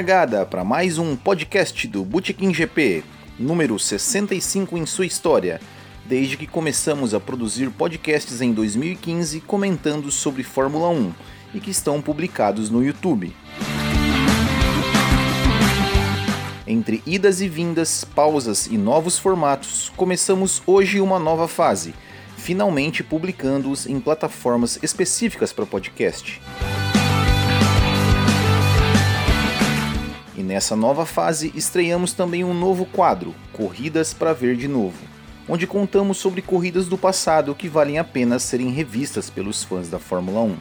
Largada para mais um podcast do Botequim GP, número 65 em sua história, desde que começamos a produzir podcasts em 2015 comentando sobre Fórmula 1 e que estão publicados no YouTube. Entre idas e vindas, pausas e novos formatos, começamos hoje uma nova fase, finalmente publicando-os em plataformas específicas para podcast. Nessa nova fase estreamos também um novo quadro, Corridas para Ver de Novo, onde contamos sobre corridas do passado que valem a pena serem revistas pelos fãs da Fórmula 1.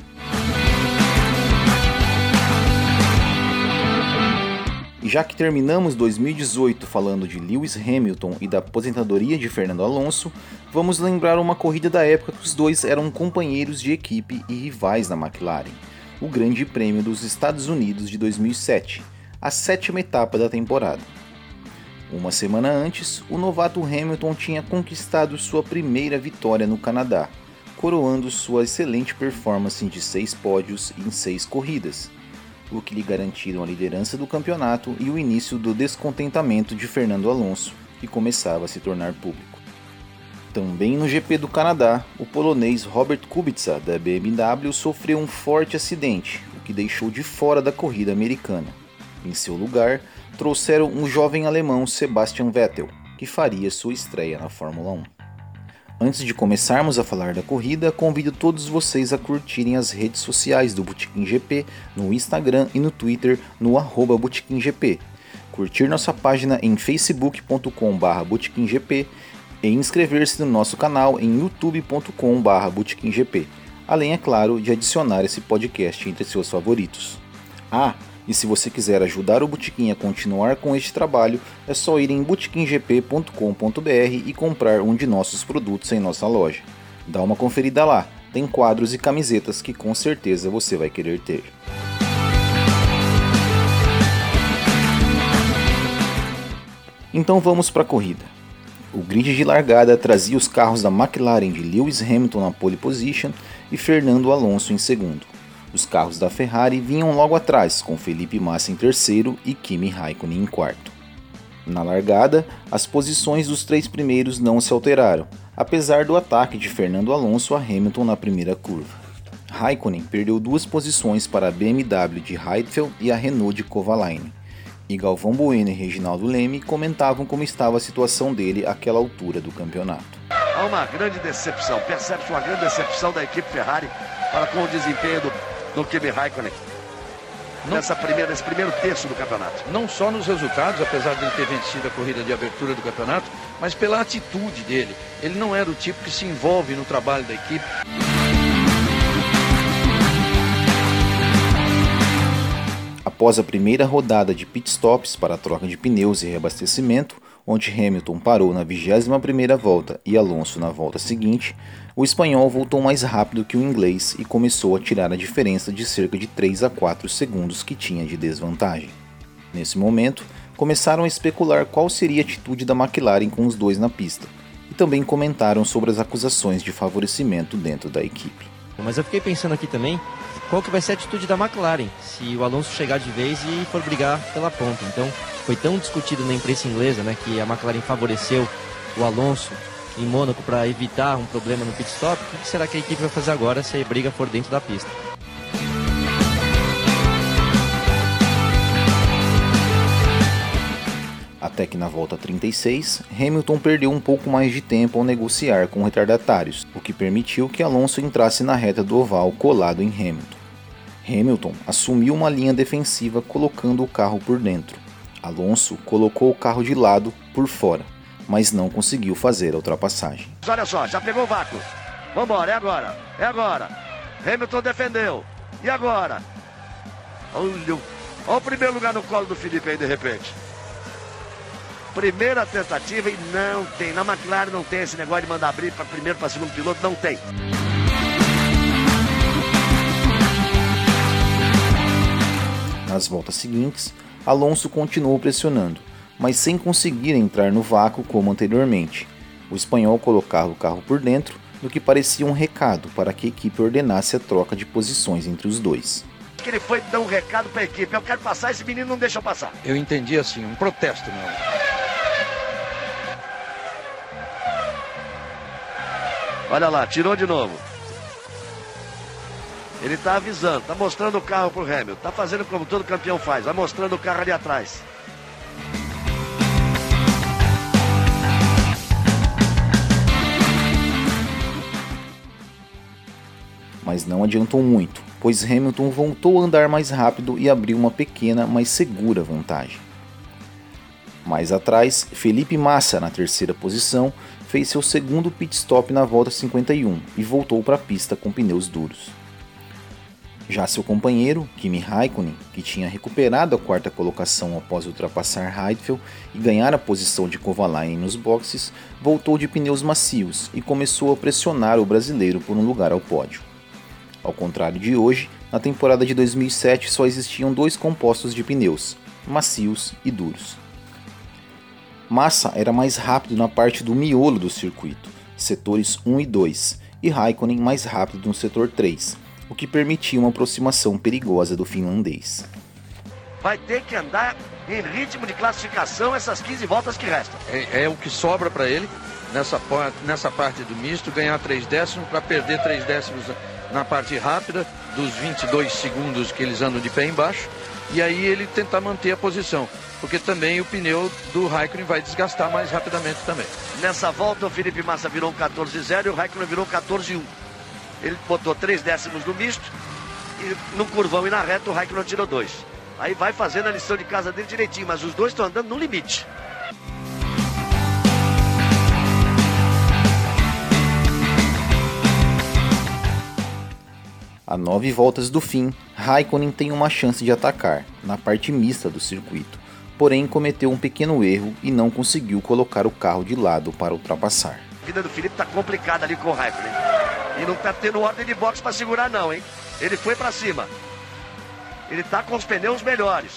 já que terminamos 2018 falando de Lewis Hamilton e da aposentadoria de Fernando Alonso, vamos lembrar uma corrida da época que os dois eram companheiros de equipe e rivais na McLaren, o Grande Prêmio dos Estados Unidos de 2007, a sétima etapa da temporada. Uma semana antes, o novato Hamilton tinha conquistado sua primeira vitória no Canadá, coroando sua excelente performance de seis pódios em seis corridas o que lhe garantiram a liderança do campeonato e o início do descontentamento de Fernando Alonso, que começava a se tornar público. Também no GP do Canadá, o polonês Robert Kubica da BMW sofreu um forte acidente, o que deixou de fora da corrida americana. Em seu lugar, trouxeram um jovem alemão Sebastian Vettel, que faria sua estreia na Fórmula 1. Antes de começarmos a falar da corrida, convido todos vocês a curtirem as redes sociais do Botequim GP no Instagram e no Twitter no arroba GP. Curtir nossa página em facebook.com.br botequimgp e inscrever-se no nosso canal em youtube.com.br botequimgp, além, é claro, de adicionar esse podcast entre seus favoritos. Ah, e se você quiser ajudar o Botequim a continuar com este trabalho, é só ir em botequimgp.com.br e comprar um de nossos produtos em nossa loja. Dá uma conferida lá, tem quadros e camisetas que com certeza você vai querer ter. Então vamos para a corrida. O grid de largada trazia os carros da McLaren de Lewis Hamilton na pole position e Fernando Alonso em segundo. Os carros da Ferrari vinham logo atrás, com Felipe Massa em terceiro e Kimi Raikkonen em quarto. Na largada, as posições dos três primeiros não se alteraram, apesar do ataque de Fernando Alonso a Hamilton na primeira curva. Raikkonen perdeu duas posições para a BMW de Heidfeld e a Renault de Kovalainen. E Galvão Bueno e Reginaldo Leme comentavam como estava a situação dele àquela altura do campeonato. Há uma grande decepção, percebe-se uma grande decepção da equipe Ferrari para com o desempenho do do Kimi Raikkonen. Não, nessa primeira, nesse primeiro terço do campeonato. Não só nos resultados, apesar de ele ter vencido a corrida de abertura do campeonato, mas pela atitude dele. Ele não era o tipo que se envolve no trabalho da equipe. Após a primeira rodada de pitstops para a troca de pneus e reabastecimento, onde Hamilton parou na 21ª volta e Alonso na volta seguinte, o espanhol voltou mais rápido que o inglês e começou a tirar a diferença de cerca de 3 a 4 segundos que tinha de desvantagem. Nesse momento, começaram a especular qual seria a atitude da McLaren com os dois na pista, e também comentaram sobre as acusações de favorecimento dentro da equipe. Mas eu fiquei pensando aqui também qual que vai ser a atitude da McLaren se o Alonso chegar de vez e for brigar pela ponta. Então, foi tão discutido na imprensa inglesa, né, que a McLaren favoreceu o Alonso em Mônaco para evitar um problema no pit stop. O que será que a equipe vai fazer agora se a briga for dentro da pista? Até que na volta 36, Hamilton perdeu um pouco mais de tempo ao negociar com retardatários, o que permitiu que Alonso entrasse na reta do oval colado em Hamilton. Hamilton assumiu uma linha defensiva colocando o carro por dentro. Alonso colocou o carro de lado por fora, mas não conseguiu fazer a ultrapassagem. Olha só, já pegou o vácuo. Vambora, é agora, é agora. Hamilton defendeu. E agora? Olha, olha o primeiro lugar no colo do Felipe aí de repente. Primeira tentativa e não tem. Na McLaren não tem esse negócio de mandar abrir para primeiro para segundo piloto, não tem. Nas voltas seguintes, Alonso continuou pressionando, mas sem conseguir entrar no vácuo como anteriormente. O espanhol colocava o carro por dentro, no que parecia um recado para que a equipe ordenasse a troca de posições entre os dois. que ele foi dar um recado para a equipe. Eu quero passar, esse menino não deixa eu passar. Eu entendi assim, um protesto meu. Olha lá, tirou de novo. Ele está avisando, está mostrando o carro pro Hamilton. Está fazendo como todo campeão faz, vai mostrando o carro ali atrás. Mas não adiantou muito, pois Hamilton voltou a andar mais rápido e abriu uma pequena, mas segura vantagem. Mais atrás, Felipe Massa, na terceira posição, fez seu segundo pit stop na volta 51 e voltou para a pista com pneus duros. Já seu companheiro, Kimi Raikkonen, que tinha recuperado a quarta colocação após ultrapassar Heidfeld e ganhar a posição de Kovalainen nos boxes, voltou de pneus macios e começou a pressionar o brasileiro por um lugar ao pódio. Ao contrário de hoje, na temporada de 2007 só existiam dois compostos de pneus, macios e duros. Massa era mais rápido na parte do miolo do circuito, setores 1 e 2, e Raikkonen mais rápido no setor 3 o que permitia uma aproximação perigosa do finlandês. Vai ter que andar em ritmo de classificação essas 15 voltas que restam. É, é o que sobra para ele nessa, nessa parte do misto, ganhar 3 décimos para perder 3 décimos na parte rápida, dos 22 segundos que eles andam de pé embaixo, e aí ele tentar manter a posição, porque também o pneu do Raikkonen vai desgastar mais rapidamente também. Nessa volta o Felipe Massa virou um 14-0 e o Raikkonen virou um 14-1. Ele botou três décimos no misto e no curvão e na reta o Raikkonen tirou dois. Aí vai fazendo a lição de casa dele direitinho, mas os dois estão andando no limite. A nove voltas do fim, Raikkonen tem uma chance de atacar, na parte mista do circuito, porém cometeu um pequeno erro e não conseguiu colocar o carro de lado para ultrapassar. A vida do Felipe está complicada ali com o Raikkonen. E não tá tendo ordem de boxe para segurar não, hein? Ele foi para cima. Ele tá com os pneus melhores.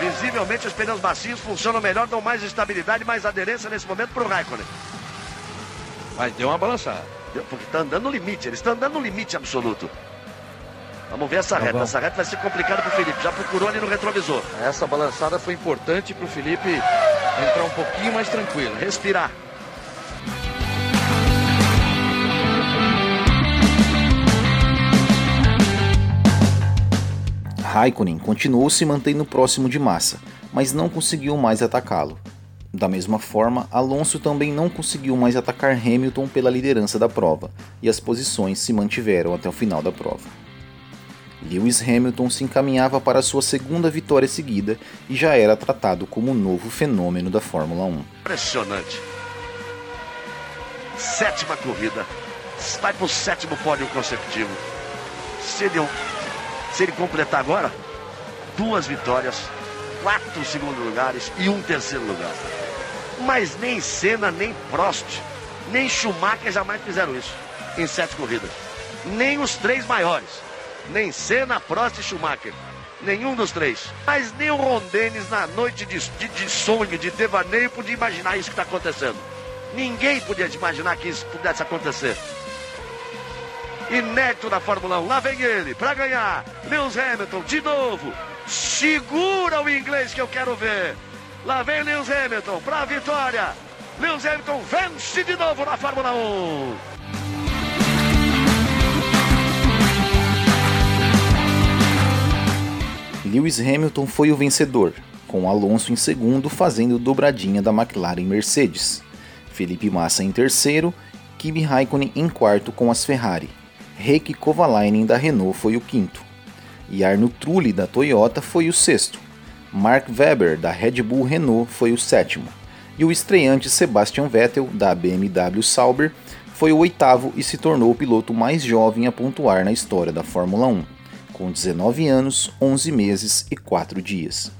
Visivelmente os pneus macios funcionam melhor, dão mais estabilidade, mais aderência nesse momento pro Raikkonen. Mas deu uma balançada. Porque tá andando no limite, eles estão andando no limite absoluto. Vamos ver essa tá reta. Bom. Essa reta vai ser complicada pro Felipe. Já procurou ali no retrovisor. Essa balançada foi importante pro Felipe entrar um pouquinho mais tranquilo. Respirar. Raikkonen continuou se mantendo próximo de Massa, mas não conseguiu mais atacá-lo. Da mesma forma, Alonso também não conseguiu mais atacar Hamilton pela liderança da prova, e as posições se mantiveram até o final da prova. Lewis Hamilton se encaminhava para sua segunda vitória seguida e já era tratado como o novo fenômeno da Fórmula 1. Impressionante. Sétima corrida. Vai para o sétimo pódio consecutivo. Seria se ele completar agora, duas vitórias, quatro segundo lugares e um terceiro lugar. Mas nem Senna, nem Prost, nem Schumacher jamais fizeram isso em sete corridas. Nem os três maiores. Nem Senna, Prost e Schumacher. Nenhum dos três. Mas nem o Ron Dennis, na noite de, de, de sonho, de devaneio, podia imaginar isso que está acontecendo. Ninguém podia imaginar que isso pudesse acontecer inédito da Fórmula 1. Lá vem ele para ganhar. Lewis Hamilton de novo. Segura o inglês que eu quero ver. Lá vem Lewis Hamilton para a vitória. Lewis Hamilton vence de novo na Fórmula 1. Lewis Hamilton foi o vencedor, com Alonso em segundo fazendo dobradinha da McLaren Mercedes. Felipe Massa em terceiro, Kimi Raikkonen em quarto com as Ferrari. Heikki Kovalainen da Renault foi o quinto. E Trulli da Toyota foi o sexto. Mark Webber da Red Bull Renault foi o sétimo. E o estreante Sebastian Vettel da BMW Sauber foi o oitavo e se tornou o piloto mais jovem a pontuar na história da Fórmula 1, com 19 anos, 11 meses e 4 dias.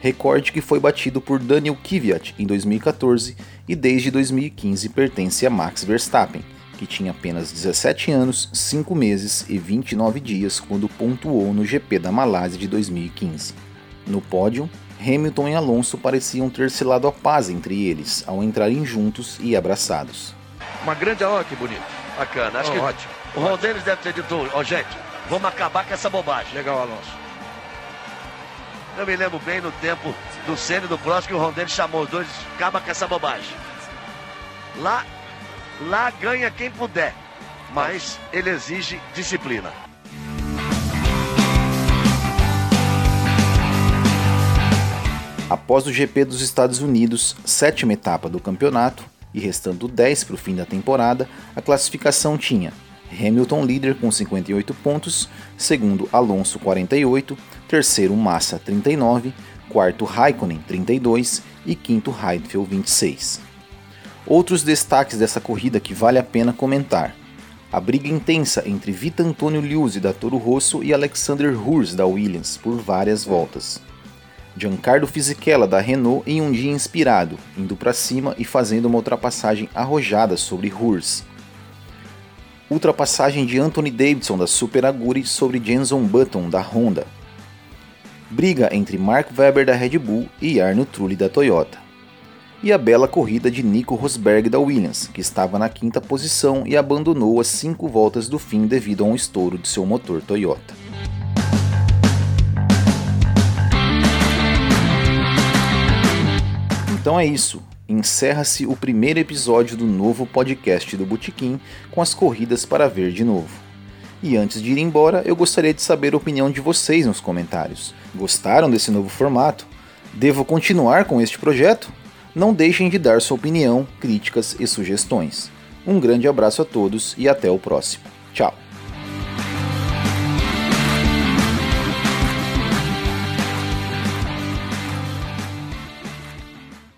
Recorde que foi batido por Daniel Kvyat em 2014 e desde 2015 pertence a Max Verstappen, que tinha apenas 17 anos, 5 meses e 29 dias quando pontuou no GP da Malásia de 2015. No pódio, Hamilton e Alonso pareciam ter selado a paz entre eles ao entrarem juntos e abraçados. Uma grande, olha que bonito. Bacana. Acho oh, que ótimo. o Ron Dennis deve ter dito, ó oh, gente, Vamos acabar com essa bobagem. Legal, Alonso. Eu me lembro bem no tempo do Senna e do Prost que o Rondelli chamou os dois, acaba com essa bobagem. Lá, lá ganha quem puder, mas ele exige disciplina. Após o GP dos Estados Unidos, sétima etapa do campeonato, e restando 10 para o fim da temporada, a classificação tinha Hamilton líder com 58 pontos, segundo Alonso 48, terceiro Massa 39, quarto Raikkonen 32 e quinto Heidfeld 26. Outros destaques dessa corrida que vale a pena comentar. A briga intensa entre Vita Antonio Liuzzi da Toro Rosso e Alexander Hurs da Williams por várias voltas. Giancarlo Fisichella da Renault em um dia inspirado, indo para cima e fazendo uma ultrapassagem arrojada sobre Hurs. Ultrapassagem de Anthony Davidson da Super Aguri sobre Jenson Button da Honda. Briga entre Mark Webber da Red Bull e Arno Trulli da Toyota. E a bela corrida de Nico Rosberg da Williams, que estava na quinta posição e abandonou as cinco voltas do fim devido a um estouro de seu motor Toyota. Então é isso. Encerra-se o primeiro episódio do novo podcast do Botequim com as corridas para ver de novo. E antes de ir embora, eu gostaria de saber a opinião de vocês nos comentários. Gostaram desse novo formato? Devo continuar com este projeto? Não deixem de dar sua opinião, críticas e sugestões. Um grande abraço a todos e até o próximo. Tchau!